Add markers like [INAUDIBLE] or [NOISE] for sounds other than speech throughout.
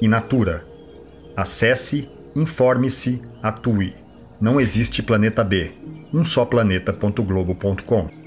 e Natura. Acesse, informe-se, atue. Não existe planeta B. Um só planeta.globo.com.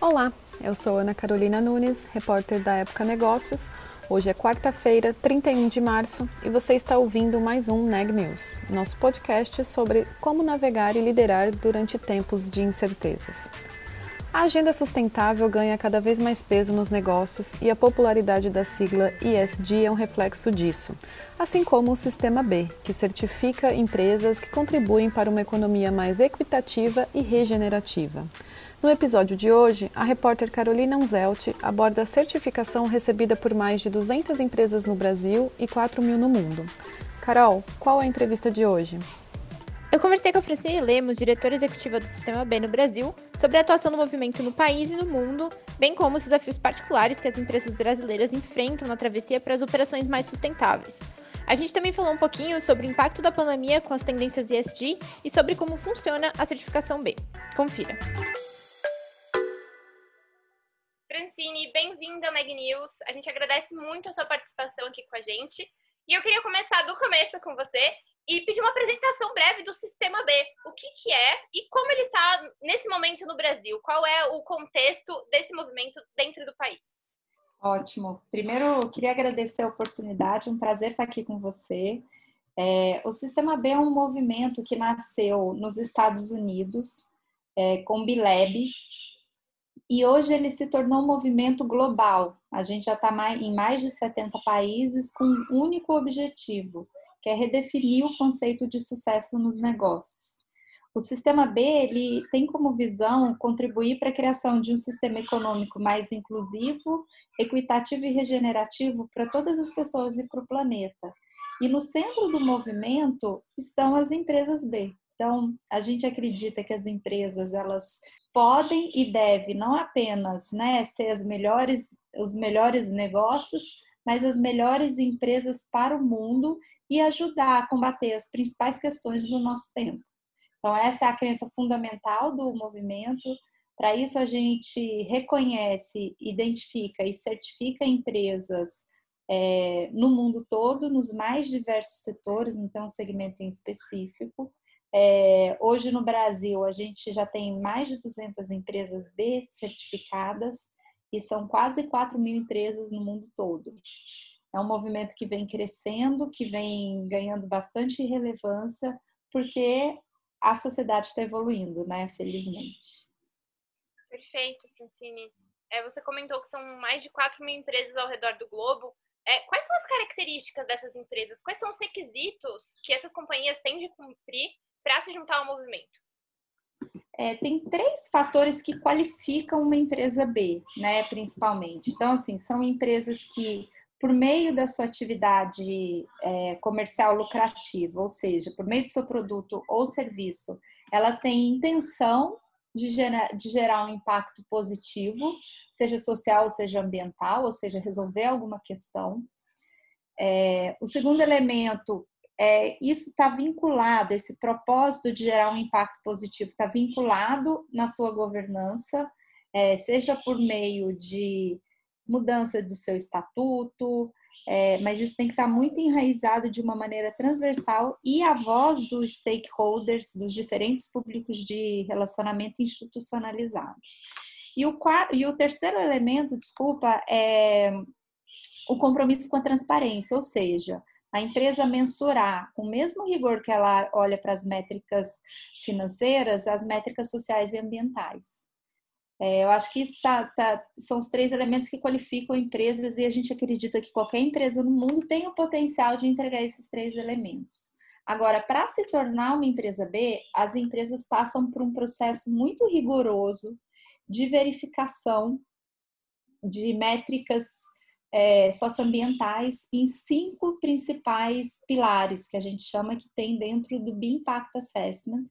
Olá, eu sou Ana Carolina Nunes, repórter da Época Negócios Hoje é quarta-feira, 31 de março, e você está ouvindo mais um Neg News, nosso podcast sobre como navegar e liderar durante tempos de incertezas. A agenda sustentável ganha cada vez mais peso nos negócios e a popularidade da sigla ESG é um reflexo disso, assim como o Sistema B, que certifica empresas que contribuem para uma economia mais equitativa e regenerativa. No episódio de hoje, a repórter Carolina Unzelt aborda a certificação recebida por mais de 200 empresas no Brasil e 4 mil no mundo. Carol, qual é a entrevista de hoje? Eu conversei com a Francine Lemos, diretora executiva do Sistema B no Brasil, sobre a atuação do movimento no país e no mundo, bem como os desafios particulares que as empresas brasileiras enfrentam na travessia para as operações mais sustentáveis. A gente também falou um pouquinho sobre o impacto da pandemia com as tendências ESG e sobre como funciona a certificação B. Confira. Francine, bem-vinda ao Meg News. A gente agradece muito a sua participação aqui com a gente. E eu queria começar do começo com você e pedir uma apresentação breve do Sistema B. O que, que é e como ele está nesse momento no Brasil? Qual é o contexto desse movimento dentro do país? Ótimo. Primeiro, eu queria agradecer a oportunidade, um prazer estar aqui com você. É, o Sistema B é um movimento que nasceu nos Estados Unidos, é, com Bileb, e hoje ele se tornou um movimento global. A gente já está em mais de 70 países com um único objetivo, que é redefinir o conceito de sucesso nos negócios. O sistema B ele tem como visão contribuir para a criação de um sistema econômico mais inclusivo, equitativo e regenerativo para todas as pessoas e para o planeta. E no centro do movimento estão as empresas B. Então, a gente acredita que as empresas elas podem e devem não apenas né, ser as melhores, os melhores negócios, mas as melhores empresas para o mundo e ajudar a combater as principais questões do nosso tempo. Então, essa é a crença fundamental do movimento. Para isso, a gente reconhece, identifica e certifica empresas é, no mundo todo, nos mais diversos setores, não tem um segmento em específico. É, hoje no Brasil a gente já tem mais de 200 empresas B certificadas e são quase 4 mil empresas no mundo todo. É um movimento que vem crescendo, que vem ganhando bastante relevância, porque a sociedade está evoluindo, né? Felizmente. Perfeito, Francine. É, você comentou que são mais de 4 mil empresas ao redor do globo. É, quais são as características dessas empresas? Quais são os requisitos que essas companhias têm de cumprir para se juntar ao movimento? É, tem três fatores que qualificam uma empresa B, né, principalmente. Então, assim, são empresas que, por meio da sua atividade é, comercial lucrativa, ou seja, por meio do seu produto ou serviço, ela tem intenção de gerar, de gerar um impacto positivo, seja social seja ambiental, ou seja, resolver alguma questão. É, o segundo elemento é, isso está vinculado, esse propósito de gerar um impacto positivo está vinculado na sua governança, é, seja por meio de mudança do seu estatuto, é, mas isso tem que estar tá muito enraizado de uma maneira transversal e a voz dos stakeholders, dos diferentes públicos de relacionamento institucionalizado. E o, e o terceiro elemento, desculpa, é o compromisso com a transparência, ou seja, a empresa mensurar com o mesmo rigor que ela olha para as métricas financeiras, as métricas sociais e ambientais. É, eu acho que tá, tá, são os três elementos que qualificam empresas e a gente acredita que qualquer empresa no mundo tem o potencial de entregar esses três elementos. Agora, para se tornar uma empresa B, as empresas passam por um processo muito rigoroso de verificação de métricas é, socioambientais em cinco principais pilares que a gente chama que tem dentro do B Impact Assessment,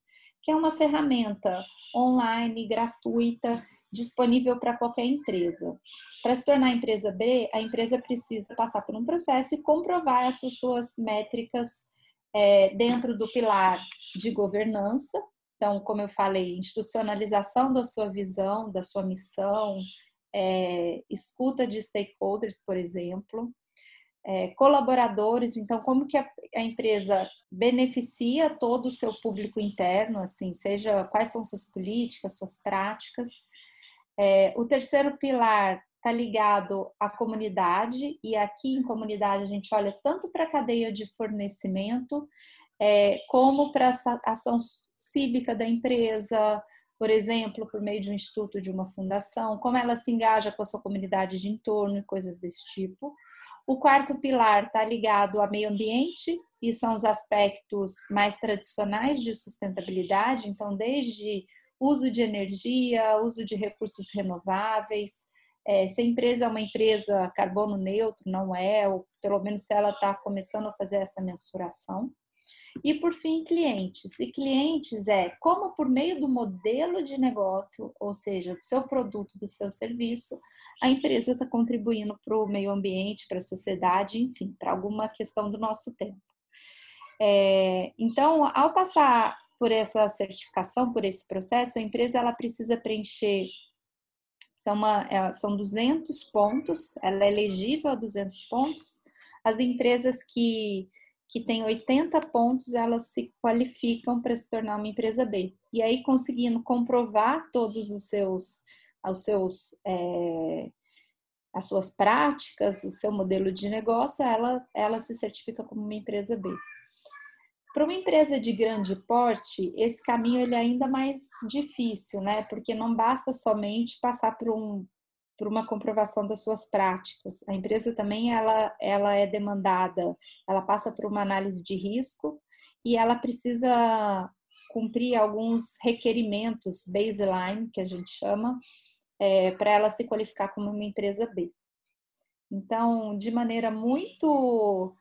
que é uma ferramenta online, gratuita, disponível para qualquer empresa. Para se tornar empresa B, a empresa precisa passar por um processo e comprovar essas suas métricas é, dentro do pilar de governança. Então, como eu falei, institucionalização da sua visão, da sua missão, é, escuta de stakeholders, por exemplo, é, colaboradores, então como que a, a, empresa beneficia todo o seu público interno, assim, seja quais são suas políticas, suas práticas. É, o terceiro pilar está ligado à comunidade, e aqui em comunidade a gente olha tanto para a cadeia de fornecimento, é, como para a ação cívica da empresa, por exemplo, por meio de um instituto, de uma fundação, como ela se engaja com a sua comunidade de entorno e coisas desse tipo. O quarto pilar está ligado ao meio ambiente, e são os aspectos mais tradicionais de sustentabilidade, então, desde uso de energia, uso de recursos renováveis. É, se a empresa é uma empresa carbono neutro, não é, ou pelo menos se ela está começando a fazer essa mensuração. E por fim, clientes. E clientes é como por meio do modelo de negócio, ou seja, do seu produto, do seu serviço, a empresa está contribuindo para o meio ambiente, para a sociedade, enfim, para alguma questão do nosso tempo. É, então, ao passar por essa certificação, por esse processo, a empresa ela precisa preencher são, uma, é, são 200 pontos, ela é elegível a 200 pontos. As empresas que que tem 80 pontos, elas se qualificam para se tornar uma empresa B. E aí, conseguindo comprovar todos os seus, os seus é, as suas práticas, o seu modelo de negócio, ela, ela se certifica como uma empresa B. Para uma empresa de grande porte, esse caminho ele é ainda mais difícil, né? Porque não basta somente passar por um, por uma comprovação das suas práticas. A empresa também ela, ela é demandada, ela passa por uma análise de risco e ela precisa cumprir alguns requerimentos baseline, que a gente chama, é, para ela se qualificar como uma empresa B. Então, de maneira muito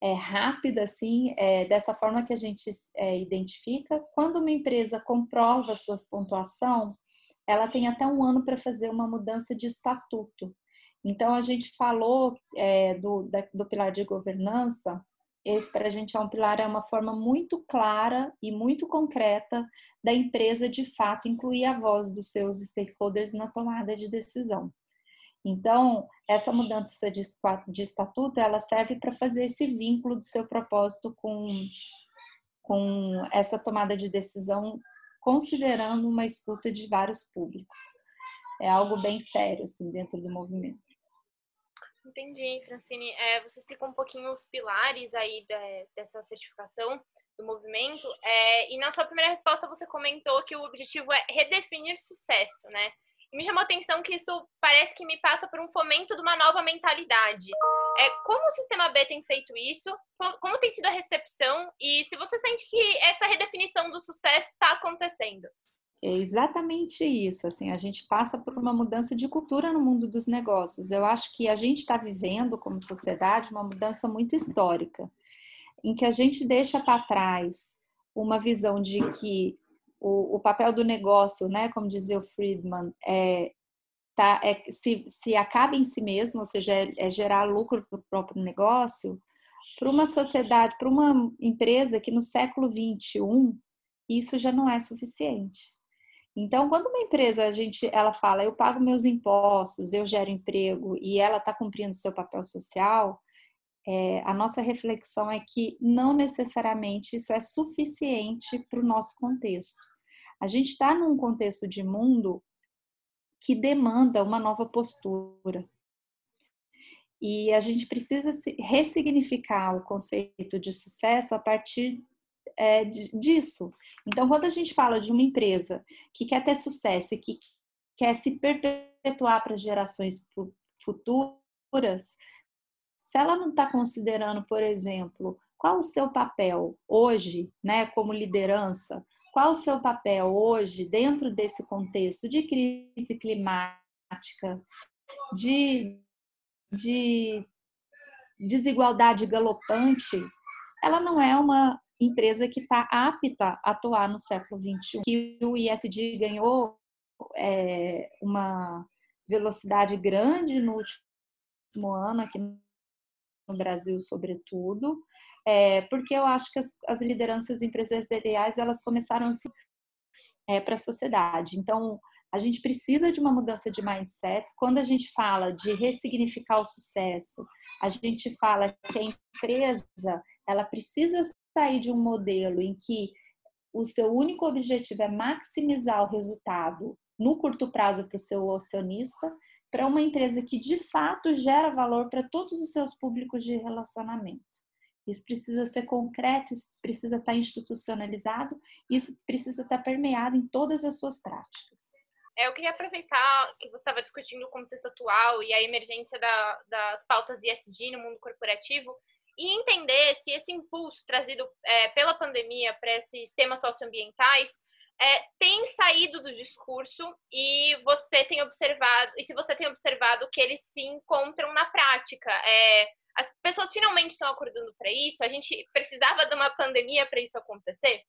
é, rápida, assim, é, dessa forma que a gente é, identifica, quando uma empresa comprova sua pontuação, ela tem até um ano para fazer uma mudança de estatuto. Então, a gente falou é, do, da, do pilar de governança, esse para a gente é um pilar, é uma forma muito clara e muito concreta da empresa, de fato, incluir a voz dos seus stakeholders na tomada de decisão. Então, essa mudança de, de estatuto, ela serve para fazer esse vínculo do seu propósito com, com essa tomada de decisão considerando uma escuta de vários públicos. É algo bem sério, assim, dentro do movimento. Entendi, Francine. É, você explicou um pouquinho os pilares aí de, dessa certificação do movimento. É, e na sua primeira resposta você comentou que o objetivo é redefinir sucesso, né? Me chamou a atenção que isso parece que me passa por um fomento de uma nova mentalidade. É, como o Sistema B tem feito isso? Como tem sido a recepção? E se você sente que essa redefinição do sucesso está acontecendo? É exatamente isso. Assim, a gente passa por uma mudança de cultura no mundo dos negócios. Eu acho que a gente está vivendo, como sociedade, uma mudança muito histórica, em que a gente deixa para trás uma visão de que o, o papel do negócio, né, como dizia o Friedman, é, tá, é se, se acaba em si mesmo, ou seja, é, é gerar lucro para o próprio negócio, para uma sociedade, para uma empresa que no século 21 isso já não é suficiente. Então, quando uma empresa a gente ela fala, eu pago meus impostos, eu gero emprego e ela está cumprindo seu papel social, é, a nossa reflexão é que não necessariamente isso é suficiente para o nosso contexto. A gente está num contexto de mundo que demanda uma nova postura. E a gente precisa ressignificar o conceito de sucesso a partir é, disso. Então, quando a gente fala de uma empresa que quer ter sucesso e que quer se perpetuar para gerações futuras, se ela não está considerando, por exemplo, qual o seu papel hoje, né, como liderança, qual o seu papel hoje dentro desse contexto de crise climática, de, de desigualdade galopante, ela não é uma empresa que está apta a atuar no século XXI. Que o ISD ganhou é, uma velocidade grande no último ano aqui no Brasil, sobretudo, é, porque eu acho que as, as lideranças empresariais elas começaram é, para a sociedade. Então, a gente precisa de uma mudança de mindset. Quando a gente fala de ressignificar o sucesso, a gente fala que a empresa ela precisa sair de um modelo em que o seu único objetivo é maximizar o resultado no curto prazo para o seu acionista, para uma empresa que de fato gera valor para todos os seus públicos de relacionamento. Isso precisa ser concreto, isso precisa estar institucionalizado, isso precisa estar permeado em todas as suas práticas. É, eu queria aproveitar que você estava discutindo o contexto atual e a emergência da, das pautas ISD no mundo corporativo e entender se esse impulso trazido é, pela pandemia para esses temas socioambientais é, tem saído do discurso e você tem observado, e se você tem observado que eles se encontram na prática. É, as pessoas finalmente estão acordando para isso? A gente precisava de uma pandemia para isso acontecer?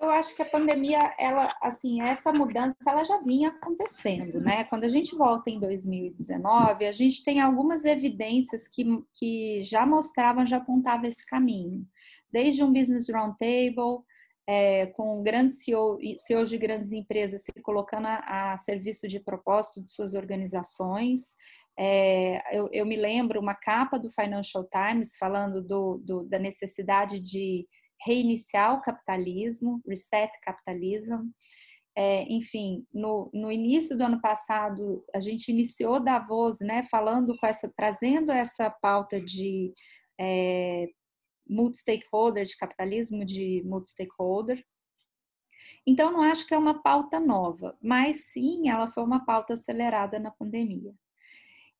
Eu acho que a pandemia, ela, assim, essa mudança, ela já vinha acontecendo, né? Quando a gente volta em 2019, a gente tem algumas evidências que, que já mostravam, já apontavam esse caminho. Desde um Business Roundtable, é, com grandes CEO, CEOs de grandes empresas se colocando a, a serviço de propósito de suas organizações, é, eu, eu, me lembro uma capa do Financial Times falando do, do, da necessidade de reiniciar o capitalismo, reset capitalism. É, enfim, no, no início do ano passado, a gente iniciou Davos, né, falando com essa, trazendo essa pauta de é, multi-stakeholder, de capitalismo de multi-stakeholder. Então, não acho que é uma pauta nova, mas sim, ela foi uma pauta acelerada na pandemia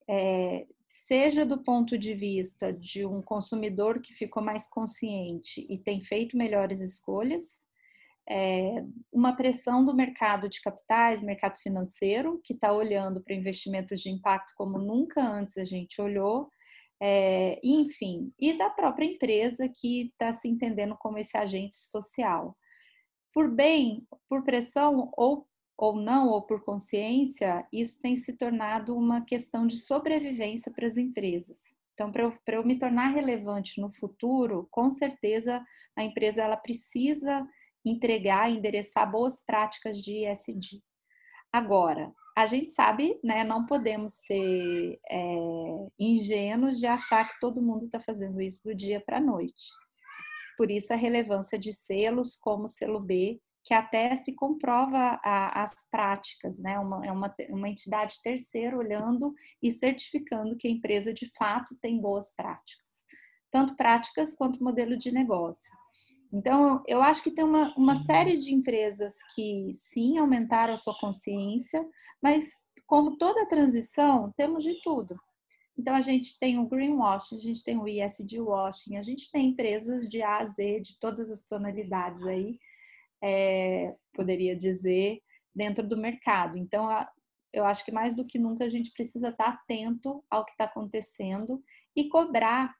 é, seja do ponto de vista de um consumidor que ficou mais consciente e tem feito melhores escolhas, é, uma pressão do mercado de capitais, mercado financeiro, que está olhando para investimentos de impacto como nunca antes a gente olhou, é, enfim, e da própria empresa que está se entendendo como esse agente social. Por bem, por pressão ou ou não, ou por consciência, isso tem se tornado uma questão de sobrevivência para as empresas. Então, para eu, eu, me tornar relevante no futuro, com certeza a empresa ela precisa entregar, endereçar boas práticas de ESG. Agora, a gente sabe, né, não podemos ser é, ingênuos de achar que todo mundo está fazendo isso do dia para a noite. Por isso a relevância de selos como o selo B, que atesta e comprova a, as práticas, né? Uma, é uma, uma entidade terceira olhando e certificando que a empresa de fato tem boas práticas, tanto práticas quanto modelo de negócio. Então, eu acho que tem uma, uma série de empresas que sim aumentaram a sua consciência, mas como toda transição, temos de tudo. Então, a gente tem o greenwashing, a gente tem o ESG washing, a gente tem empresas de A a Z, de todas as tonalidades aí, é, poderia dizer, dentro do mercado. Então, eu acho que mais do que nunca a gente precisa estar atento ao que está acontecendo e cobrar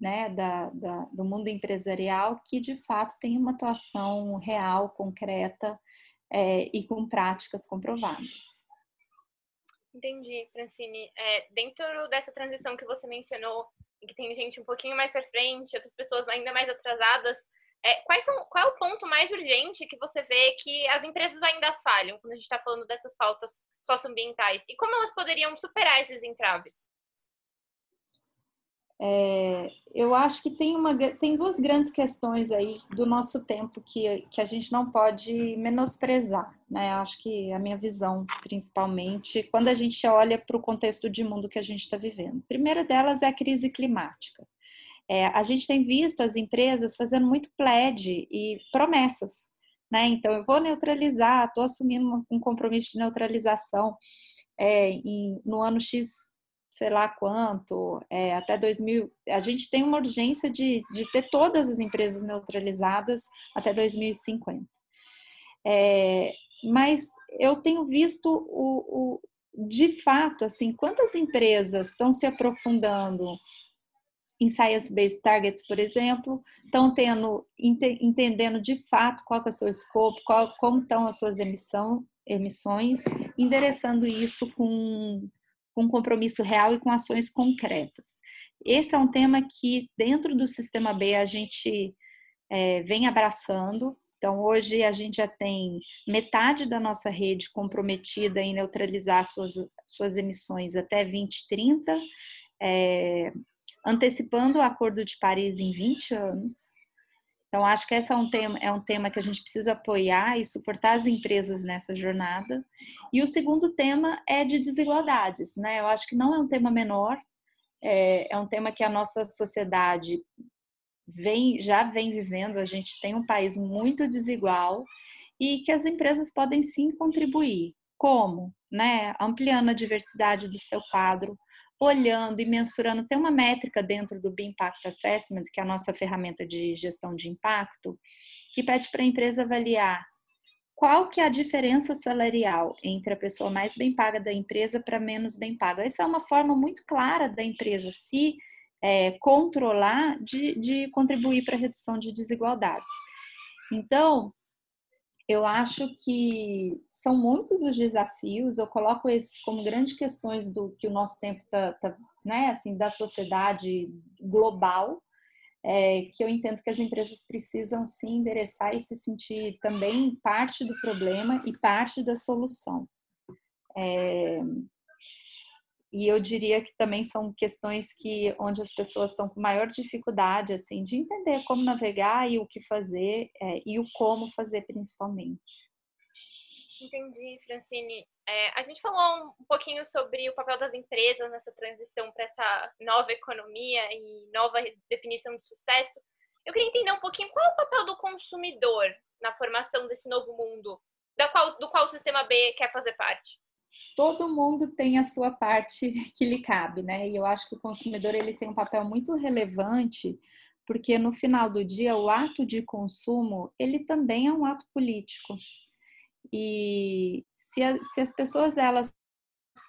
né, da, da, do mundo empresarial que de fato tem uma atuação real, concreta é, e com práticas comprovadas. Entendi, Francine. É, dentro dessa transição que você mencionou, que tem gente um pouquinho mais para frente, outras pessoas ainda mais atrasadas, é, quais são, qual é o ponto mais urgente que você vê que as empresas ainda falham quando a gente está falando dessas pautas socioambientais? E como elas poderiam superar esses entraves? É, eu acho que tem, uma, tem duas grandes questões aí do nosso tempo que, que a gente não pode menosprezar, né? Acho que a minha visão, principalmente, quando a gente olha para o contexto de mundo que a gente está vivendo. A primeira delas é a crise climática. É, a gente tem visto as empresas fazendo muito pledge e promessas. né? Então, eu vou neutralizar, estou assumindo um compromisso de neutralização é, em, no ano X, sei lá quanto, é, até 2000. A gente tem uma urgência de, de ter todas as empresas neutralizadas até 2050. É, mas eu tenho visto o, o, de fato, assim, quantas empresas estão se aprofundando em Science-Based Targets, por exemplo, estão tendo, entendendo de fato qual é o seu escopo, qual, como estão as suas emissão, emissões, endereçando isso com, com compromisso real e com ações concretas. Esse é um tema que, dentro do Sistema B, a gente é, vem abraçando. Então, hoje a gente já tem metade da nossa rede comprometida em neutralizar suas, suas emissões até 2030. É, antecipando o Acordo de Paris em 20 anos. Então, acho que esse é um tema, é um tema que a gente precisa apoiar e suportar as empresas nessa jornada. E o segundo tema é de desigualdades, né? Eu acho que não é um tema menor, é, é um tema que a nossa sociedade vem, já vem vivendo. A gente tem um país muito desigual e que as empresas podem sim contribuir. Como? Né? Ampliando a diversidade do seu quadro, olhando e mensurando, tem uma métrica dentro do Impact Assessment, que é a nossa ferramenta de gestão de impacto, que pede para a empresa avaliar qual que é a diferença salarial entre a pessoa mais bem paga da empresa para menos bem paga. Essa é uma forma muito clara da empresa se é, controlar de, de contribuir para a redução de desigualdades. Então, eu acho que são muitos os desafios. Eu coloco esses como grandes questões do que o nosso tempo tá, tá né, assim, da sociedade global, é, que eu entendo que as empresas precisam se endereçar e se sentir também parte do problema e parte da solução. É, e eu diria que também são questões que onde as pessoas estão com maior dificuldade assim de entender como navegar e o que fazer é, e o como fazer principalmente. Entendi, Francine. É, a gente falou um pouquinho sobre o papel das empresas nessa transição para essa nova economia e nova definição de sucesso. Eu queria entender um pouquinho qual é o papel do consumidor na formação desse novo mundo, da qual, do qual o Sistema B quer fazer parte todo mundo tem a sua parte [LAUGHS] que lhe cabe, né? E eu acho que o consumidor ele tem um papel muito relevante, porque no final do dia o ato de consumo ele também é um ato político. E se, a, se as pessoas elas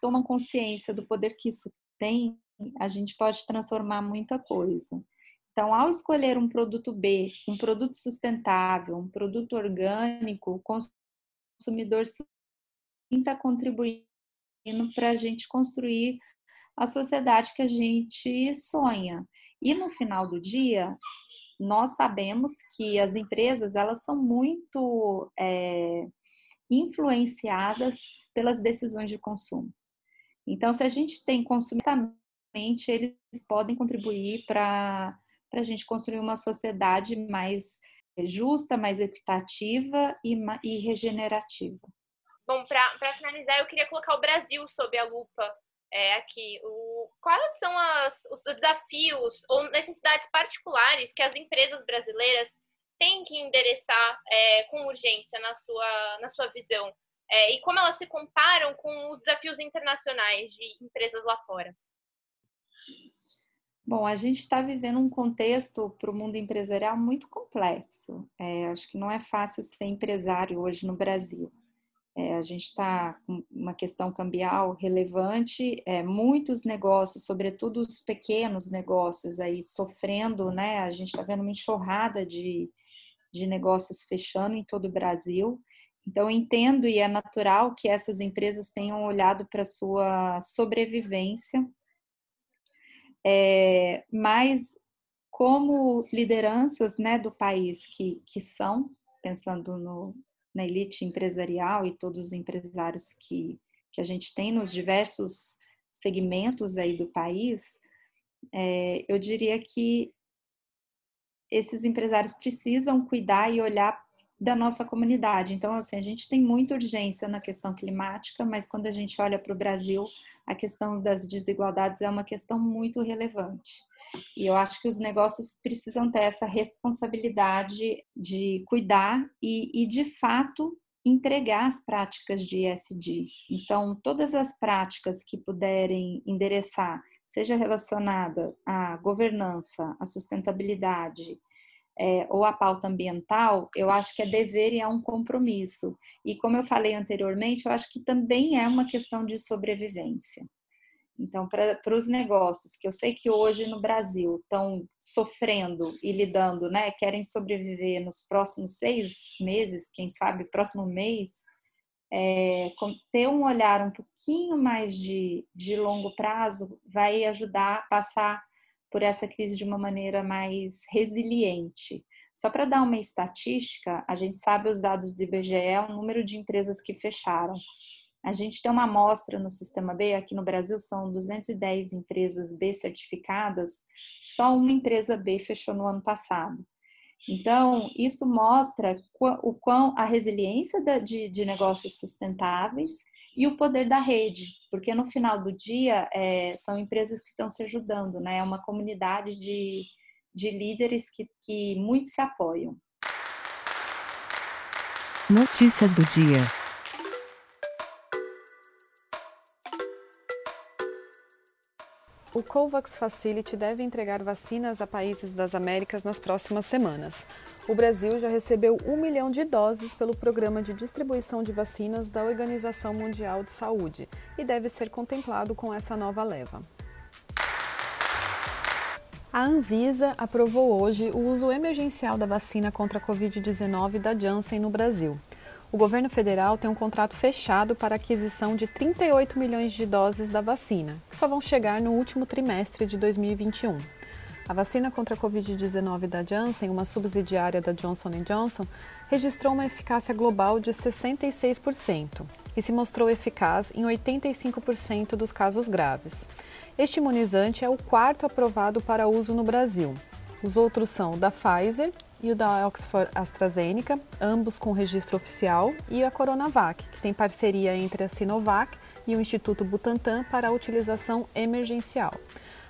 tomam consciência do poder que isso tem, a gente pode transformar muita coisa. Então, ao escolher um produto B, um produto sustentável, um produto orgânico, o consumidor se está contribuindo para a gente construir a sociedade que a gente sonha. E no final do dia, nós sabemos que as empresas elas são muito é, influenciadas pelas decisões de consumo. Então, se a gente tem consumido, eles podem contribuir para a gente construir uma sociedade mais justa, mais equitativa e, e regenerativa. Bom, para finalizar, eu queria colocar o Brasil sob a lupa é, aqui. O, quais são as, os desafios ou necessidades particulares que as empresas brasileiras têm que endereçar é, com urgência na sua, na sua visão? É, e como elas se comparam com os desafios internacionais de empresas lá fora? Bom, a gente está vivendo um contexto para o mundo empresarial muito complexo. É, acho que não é fácil ser empresário hoje no Brasil. É, a gente está com uma questão cambial relevante, é, muitos negócios, sobretudo os pequenos negócios aí sofrendo, né? A gente está vendo uma enxurrada de, de negócios fechando em todo o Brasil. Então, entendo e é natural que essas empresas tenham olhado para sua sobrevivência, é, mas como lideranças né, do país que, que são, pensando no, na elite empresarial e todos os empresários que, que a gente tem nos diversos segmentos aí do país, é, eu diria que esses empresários precisam cuidar e olhar da nossa comunidade. Então, assim, a gente tem muita urgência na questão climática, mas quando a gente olha para o Brasil, a questão das desigualdades é uma questão muito relevante. E eu acho que os negócios precisam ter essa responsabilidade de cuidar e, e de fato, entregar as práticas de ESG. Então, todas as práticas que puderem endereçar, seja relacionada à governança, à sustentabilidade, é, ou a pauta ambiental, eu acho que é dever e é um compromisso. E como eu falei anteriormente, eu acho que também é uma questão de sobrevivência. Então, para os negócios que eu sei que hoje no Brasil estão sofrendo e lidando, né, querem sobreviver nos próximos seis meses, quem sabe próximo mês, é, ter um olhar um pouquinho mais de, de longo prazo vai ajudar a passar por essa crise de uma maneira mais resiliente. Só para dar uma estatística, a gente sabe os dados do IBGE, o número de empresas que fecharam. A gente tem uma amostra no sistema B, aqui no Brasil são 210 empresas B certificadas, só uma empresa B fechou no ano passado. Então, isso mostra o quão a resiliência de negócios sustentáveis e o poder da rede, porque no final do dia é, são empresas que estão se ajudando, né? É uma comunidade de, de líderes que, que muito se apoiam. Notícias do dia. O COVAX Facility deve entregar vacinas a países das Américas nas próximas semanas. O Brasil já recebeu um milhão de doses pelo programa de distribuição de vacinas da Organização Mundial de Saúde e deve ser contemplado com essa nova leva. A Anvisa aprovou hoje o uso emergencial da vacina contra a Covid-19 da Janssen no Brasil o governo federal tem um contrato fechado para aquisição de 38 milhões de doses da vacina, que só vão chegar no último trimestre de 2021. A vacina contra a Covid-19 da Janssen, uma subsidiária da Johnson Johnson, registrou uma eficácia global de 66% e se mostrou eficaz em 85% dos casos graves. Este imunizante é o quarto aprovado para uso no Brasil. Os outros são o da Pfizer e o da Oxford AstraZeneca, ambos com registro oficial, e a Coronavac, que tem parceria entre a Sinovac e o Instituto Butantan para a utilização emergencial.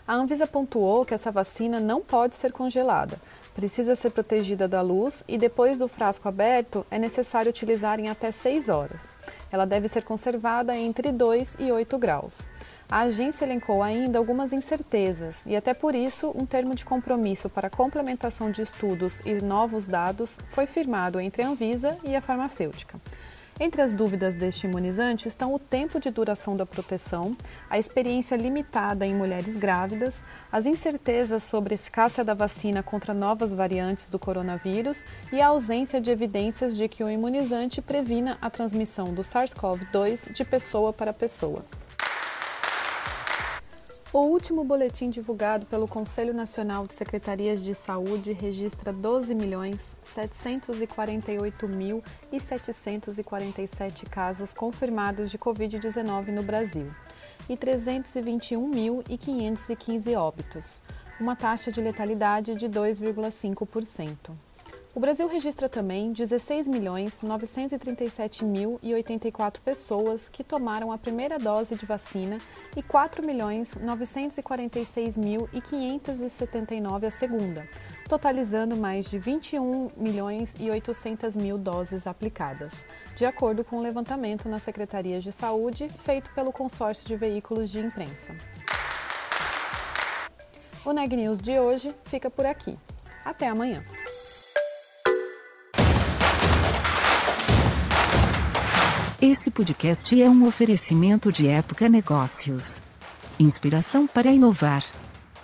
A Anvisa pontuou que essa vacina não pode ser congelada, precisa ser protegida da luz e depois do frasco aberto é necessário utilizar em até 6 horas. Ela deve ser conservada entre 2 e 8 graus. A agência elencou ainda algumas incertezas e, até por isso, um termo de compromisso para complementação de estudos e novos dados foi firmado entre a Anvisa e a farmacêutica. Entre as dúvidas deste imunizante estão o tempo de duração da proteção, a experiência limitada em mulheres grávidas, as incertezas sobre a eficácia da vacina contra novas variantes do coronavírus e a ausência de evidências de que o imunizante previna a transmissão do SARS-CoV-2 de pessoa para pessoa. O último boletim divulgado pelo Conselho Nacional de Secretarias de Saúde registra 12.748.747 casos confirmados de Covid-19 no Brasil e 321.515 óbitos, uma taxa de letalidade de 2,5%. O Brasil registra também 16.937.084 pessoas que tomaram a primeira dose de vacina e 4.946.579 a segunda, totalizando mais de 21 milhões e 800 mil doses aplicadas, de acordo com o levantamento nas secretarias de saúde feito pelo consórcio de veículos de imprensa. O Neg News de hoje fica por aqui. Até amanhã! Esse podcast é um oferecimento de Época Negócios. Inspiração para inovar.